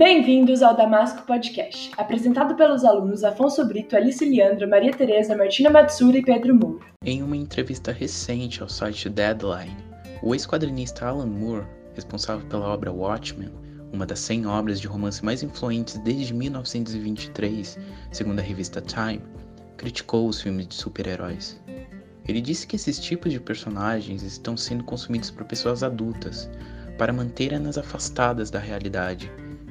Bem-vindos ao Damasco Podcast, apresentado pelos alunos Afonso Brito, Alice Leandra, Maria Tereza, Martina Matsura e Pedro Moura. Em uma entrevista recente ao site Deadline, o ex-quadrinista Alan Moore, responsável pela obra Watchmen, uma das 100 obras de romance mais influentes desde 1923, segundo a revista Time, criticou os filmes de super-heróis. Ele disse que esses tipos de personagens estão sendo consumidos por pessoas adultas para mantê-las afastadas da realidade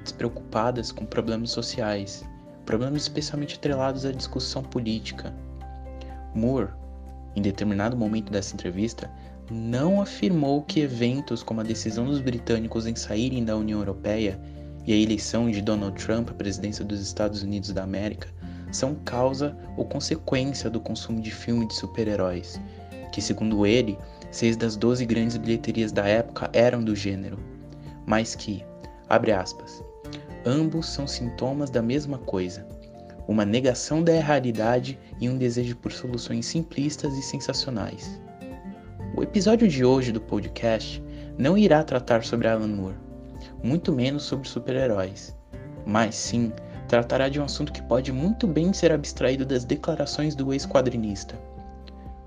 despreocupadas com problemas sociais, problemas especialmente atrelados à discussão política. Moore, em determinado momento dessa entrevista, não afirmou que eventos como a decisão dos britânicos em saírem da União Europeia e a eleição de Donald Trump à presidência dos Estados Unidos da América são causa ou consequência do consumo de filmes de super-heróis, que, segundo ele, seis das doze grandes bilheterias da época eram do gênero, mas que, abre aspas, Ambos são sintomas da mesma coisa: uma negação da realidade e um desejo por soluções simplistas e sensacionais. O episódio de hoje do podcast não irá tratar sobre Alan Moore, muito menos sobre super-heróis, mas sim tratará de um assunto que pode muito bem ser abstraído das declarações do ex-quadrinista.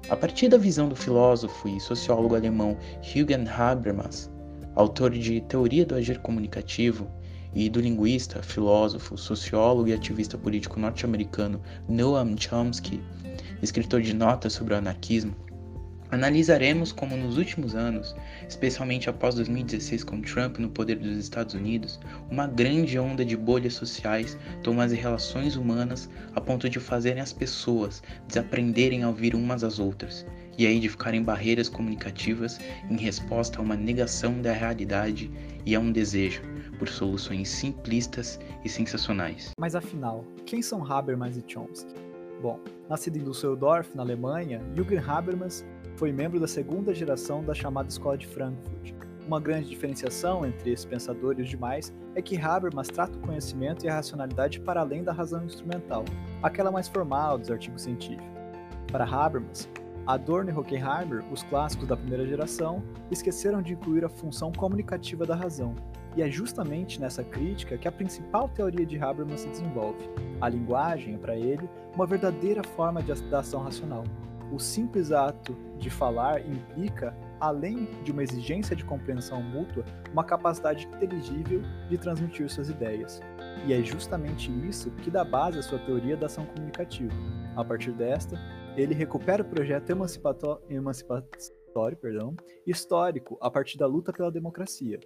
A partir da visão do filósofo e sociólogo alemão Jürgen Habermas, autor de Teoria do Agir Comunicativo, e do linguista, filósofo, sociólogo e ativista político norte-americano Noam Chomsky, escritor de notas sobre o anarquismo, analisaremos como nos últimos anos, especialmente após 2016 com Trump no poder dos Estados Unidos, uma grande onda de bolhas sociais toma as relações humanas a ponto de fazerem as pessoas desaprenderem a ouvir umas às outras, e aí de ficarem barreiras comunicativas em resposta a uma negação da realidade e a um desejo por soluções simplistas e sensacionais. Mas afinal, quem são Habermas e Chomsky? Bom, nascido em Düsseldorf, na Alemanha, Jürgen Habermas foi membro da segunda geração da chamada Escola de Frankfurt. Uma grande diferenciação entre esses pensadores e os demais é que Habermas trata o conhecimento e a racionalidade para além da razão instrumental, aquela mais formal dos artigos científicos. Para Habermas, Adorno e Horkheimer, os clássicos da primeira geração, esqueceram de incluir a função comunicativa da razão, e é justamente nessa crítica que a principal teoria de Habermas se desenvolve. A linguagem para ele, uma verdadeira forma de ação racional. O simples ato de falar implica, além de uma exigência de compreensão mútua, uma capacidade inteligível de transmitir suas ideias. E é justamente isso que dá base à sua teoria da ação comunicativa. A partir desta, ele recupera o projeto emancipatório, emancipatório perdão, histórico a partir da luta pela democracia,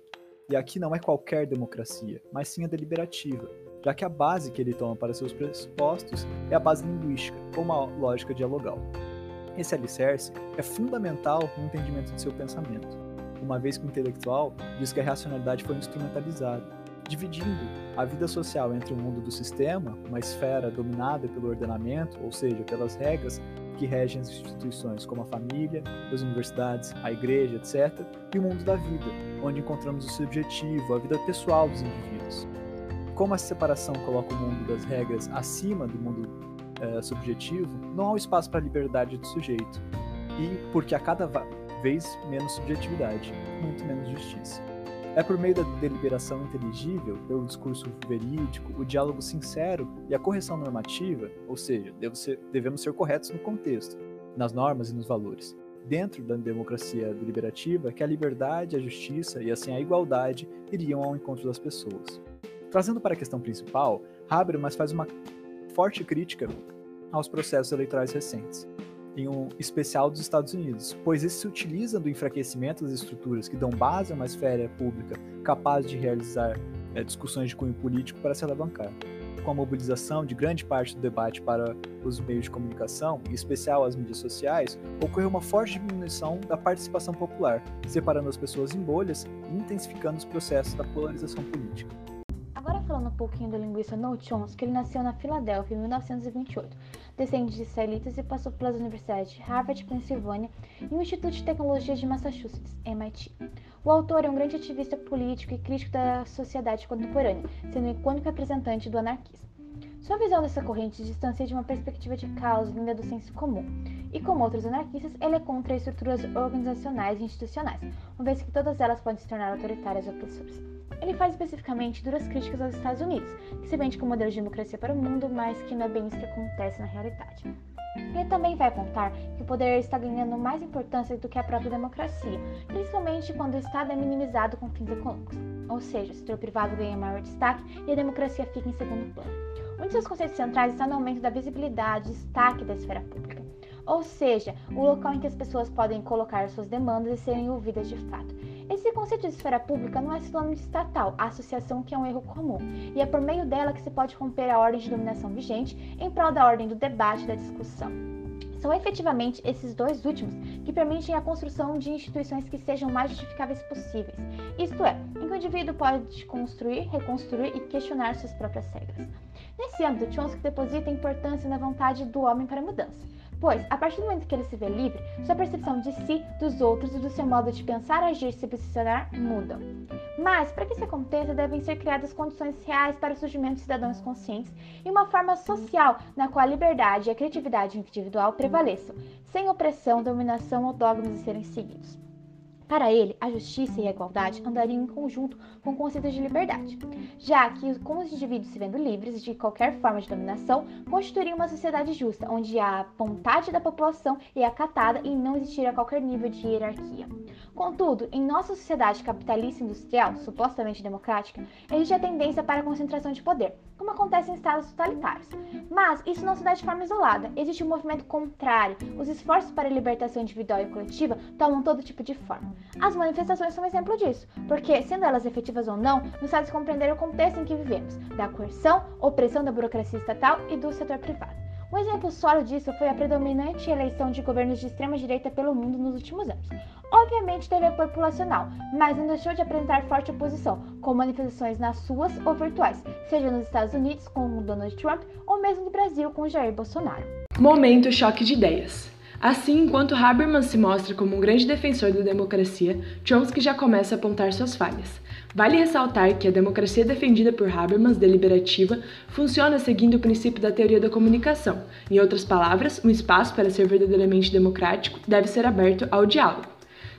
e aqui não é qualquer democracia, mas sim a deliberativa, já que a base que ele toma para seus pressupostos é a base linguística, ou uma lógica dialogal. Esse alicerce é fundamental no entendimento de seu pensamento, uma vez que o intelectual diz que a racionalidade foi instrumentalizada, dividindo a vida social entre o mundo do sistema, uma esfera dominada pelo ordenamento, ou seja, pelas regras que regem as instituições como a família, as universidades, a igreja, etc., e o mundo da vida, onde encontramos o subjetivo, a vida pessoal dos indivíduos. Como essa separação coloca o mundo das regras acima do mundo é, subjetivo, não há espaço para a liberdade do sujeito, e porque a cada vez menos subjetividade, muito menos justiça. É por meio da deliberação inteligível, pelo discurso verídico, o diálogo sincero e a correção normativa, ou seja, devemos ser corretos no contexto, nas normas e nos valores, dentro da democracia deliberativa, que a liberdade, a justiça e assim a igualdade iriam ao encontro das pessoas. Trazendo para a questão principal, Habermas faz uma forte crítica aos processos eleitorais recentes em um especial dos Estados Unidos, pois esse se utiliza do enfraquecimento das estruturas que dão base a uma esfera pública capaz de realizar é, discussões de cunho político para se alavancar. Com a mobilização de grande parte do debate para os meios de comunicação, em especial as mídias sociais, ocorreu uma forte diminuição da participação popular, separando as pessoas em bolhas e intensificando os processos da polarização política. Agora falando um pouquinho do linguista Noam Chomsky, ele nasceu na Filadélfia em 1928 descende de israelitas e passou pelas universidades de Harvard, Pensilvânia e o Instituto de Tecnologia de Massachusetts, MIT. O autor é um grande ativista político e crítico da sociedade contemporânea, sendo o icônico representante do anarquismo. Sua visão dessa corrente distancia de uma perspectiva de causa vinda do senso comum, e como outros anarquistas, ele é contra estruturas organizacionais e institucionais, uma vez que todas elas podem se tornar autoritárias ou opressoras. Ele faz especificamente duras críticas aos Estados Unidos, que se vende como modelo de democracia para o mundo, mas que não é bem isso que acontece na realidade. Ele também vai apontar que o poder está ganhando mais importância do que a própria democracia, principalmente quando o Estado é minimizado com fins econômicos, ou seja, o setor privado ganha maior destaque e a democracia fica em segundo plano. Um de seus conceitos centrais está no aumento da visibilidade e destaque da esfera pública, ou seja, o local em que as pessoas podem colocar suas demandas e serem ouvidas de fato. Esse conceito de esfera pública não é sinônimo de estatal, a associação que é um erro comum, e é por meio dela que se pode romper a ordem de dominação vigente em prol da ordem do debate e da discussão. São efetivamente esses dois últimos que permitem a construção de instituições que sejam mais justificáveis possíveis, isto é, em que o indivíduo pode construir, reconstruir e questionar suas próprias regras. Nesse âmbito, Chomsky deposita importância na vontade do homem para a mudança pois, a partir do momento que ele se vê livre, sua percepção de si, dos outros e do seu modo de pensar, agir e se posicionar mudam. Mas, para que isso aconteça, devem ser criadas condições reais para o surgimento de cidadãos conscientes e uma forma social na qual a liberdade e a criatividade individual prevaleçam, sem opressão, dominação ou dogmas serem seguidos. Para ele, a justiça e a igualdade andariam em conjunto com o conceito de liberdade, já que, com os indivíduos se vendo livres de qualquer forma de dominação, constituiriam uma sociedade justa, onde a vontade da população é acatada e não existiria qualquer nível de hierarquia. Contudo, em nossa sociedade capitalista industrial, supostamente democrática, existe a tendência para a concentração de poder, como acontece em estados totalitários. Mas isso não se dá de forma isolada, existe um movimento contrário. Os esforços para a libertação individual e coletiva tomam todo tipo de forma. As manifestações são um exemplo disso, porque, sendo elas efetivas ou não, nos faz compreender o contexto em que vivemos, da coerção, opressão da burocracia estatal e do setor privado. Um exemplo sólido disso foi a predominante eleição de governos de extrema-direita pelo mundo nos últimos anos. Obviamente teve apoio populacional, mas não deixou de apresentar forte oposição, com manifestações nas suas ou virtuais, seja nos Estados Unidos com Donald Trump ou mesmo no Brasil com Jair Bolsonaro. Momento choque de ideias. Assim, enquanto Habermas se mostra como um grande defensor da democracia, Chomsky já começa a apontar suas falhas. Vale ressaltar que a democracia defendida por Habermas, deliberativa, funciona seguindo o princípio da teoria da comunicação. Em outras palavras, um espaço para ser verdadeiramente democrático deve ser aberto ao diálogo.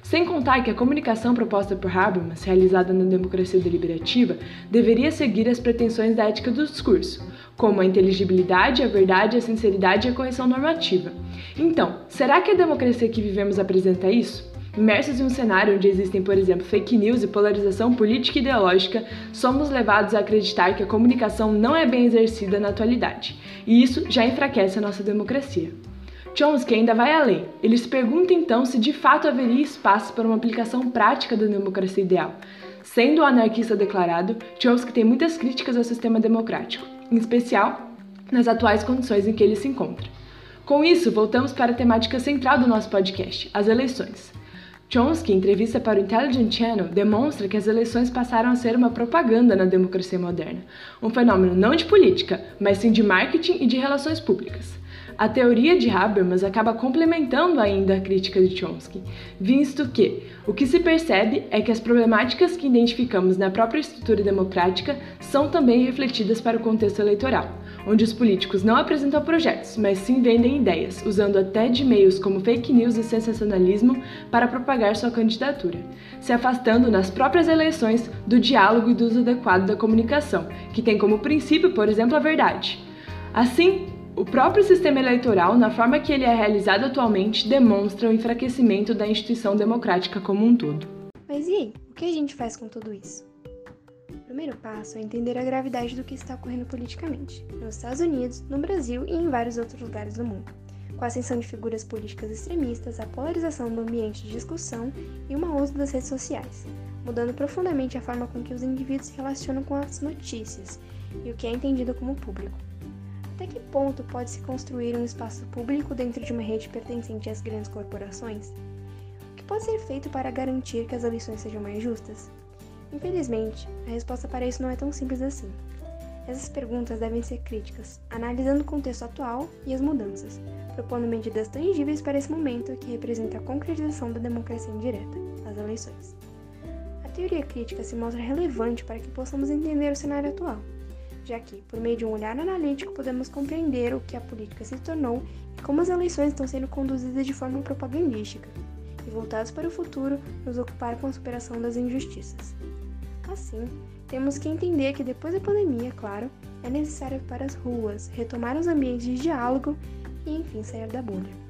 Sem contar que a comunicação proposta por Habermas, realizada na democracia deliberativa, deveria seguir as pretensões da ética do discurso, como a inteligibilidade, a verdade, a sinceridade e a correção normativa. Então, será que a democracia que vivemos apresenta isso? Imersos em um cenário onde existem, por exemplo, fake news e polarização política e ideológica, somos levados a acreditar que a comunicação não é bem exercida na atualidade, e isso já enfraquece a nossa democracia. Chomsky ainda vai além. Ele se pergunta então se de fato haveria espaço para uma aplicação prática da democracia ideal. Sendo um anarquista declarado, Chomsky tem muitas críticas ao sistema democrático, em especial nas atuais condições em que ele se encontra. Com isso, voltamos para a temática central do nosso podcast, as eleições. Chomsky, em entrevista para o Intelligence Channel, demonstra que as eleições passaram a ser uma propaganda na democracia moderna, um fenômeno não de política, mas sim de marketing e de relações públicas. A teoria de Habermas acaba complementando ainda a crítica de Chomsky, visto que o que se percebe é que as problemáticas que identificamos na própria estrutura democrática são também refletidas para o contexto eleitoral, onde os políticos não apresentam projetos, mas sim vendem ideias, usando até de meios como fake news e sensacionalismo para propagar sua candidatura, se afastando nas próprias eleições do diálogo e do uso adequado da comunicação, que tem como princípio, por exemplo, a verdade. Assim, o próprio sistema eleitoral, na forma que ele é realizado atualmente, demonstra o enfraquecimento da instituição democrática como um todo. Mas e aí, o que a gente faz com tudo isso? O primeiro passo é entender a gravidade do que está ocorrendo politicamente, nos Estados Unidos, no Brasil e em vários outros lugares do mundo, com a ascensão de figuras políticas extremistas, a polarização do ambiente de discussão e o mau uso das redes sociais, mudando profundamente a forma com que os indivíduos se relacionam com as notícias e o que é entendido como público. Até que ponto pode-se construir um espaço público dentro de uma rede pertencente às grandes corporações? O que pode ser feito para garantir que as eleições sejam mais justas? Infelizmente, a resposta para isso não é tão simples assim. Essas perguntas devem ser críticas, analisando o contexto atual e as mudanças, propondo medidas tangíveis para esse momento que representa a concretização da democracia indireta, as eleições. A teoria crítica se mostra relevante para que possamos entender o cenário atual já que, por meio de um olhar analítico, podemos compreender o que a política se tornou e como as eleições estão sendo conduzidas de forma propagandística, e voltados para o futuro, nos ocupar com a superação das injustiças. Assim, temos que entender que depois da pandemia, claro, é necessário para as ruas, retomar os ambientes de diálogo e, enfim, sair da bolha.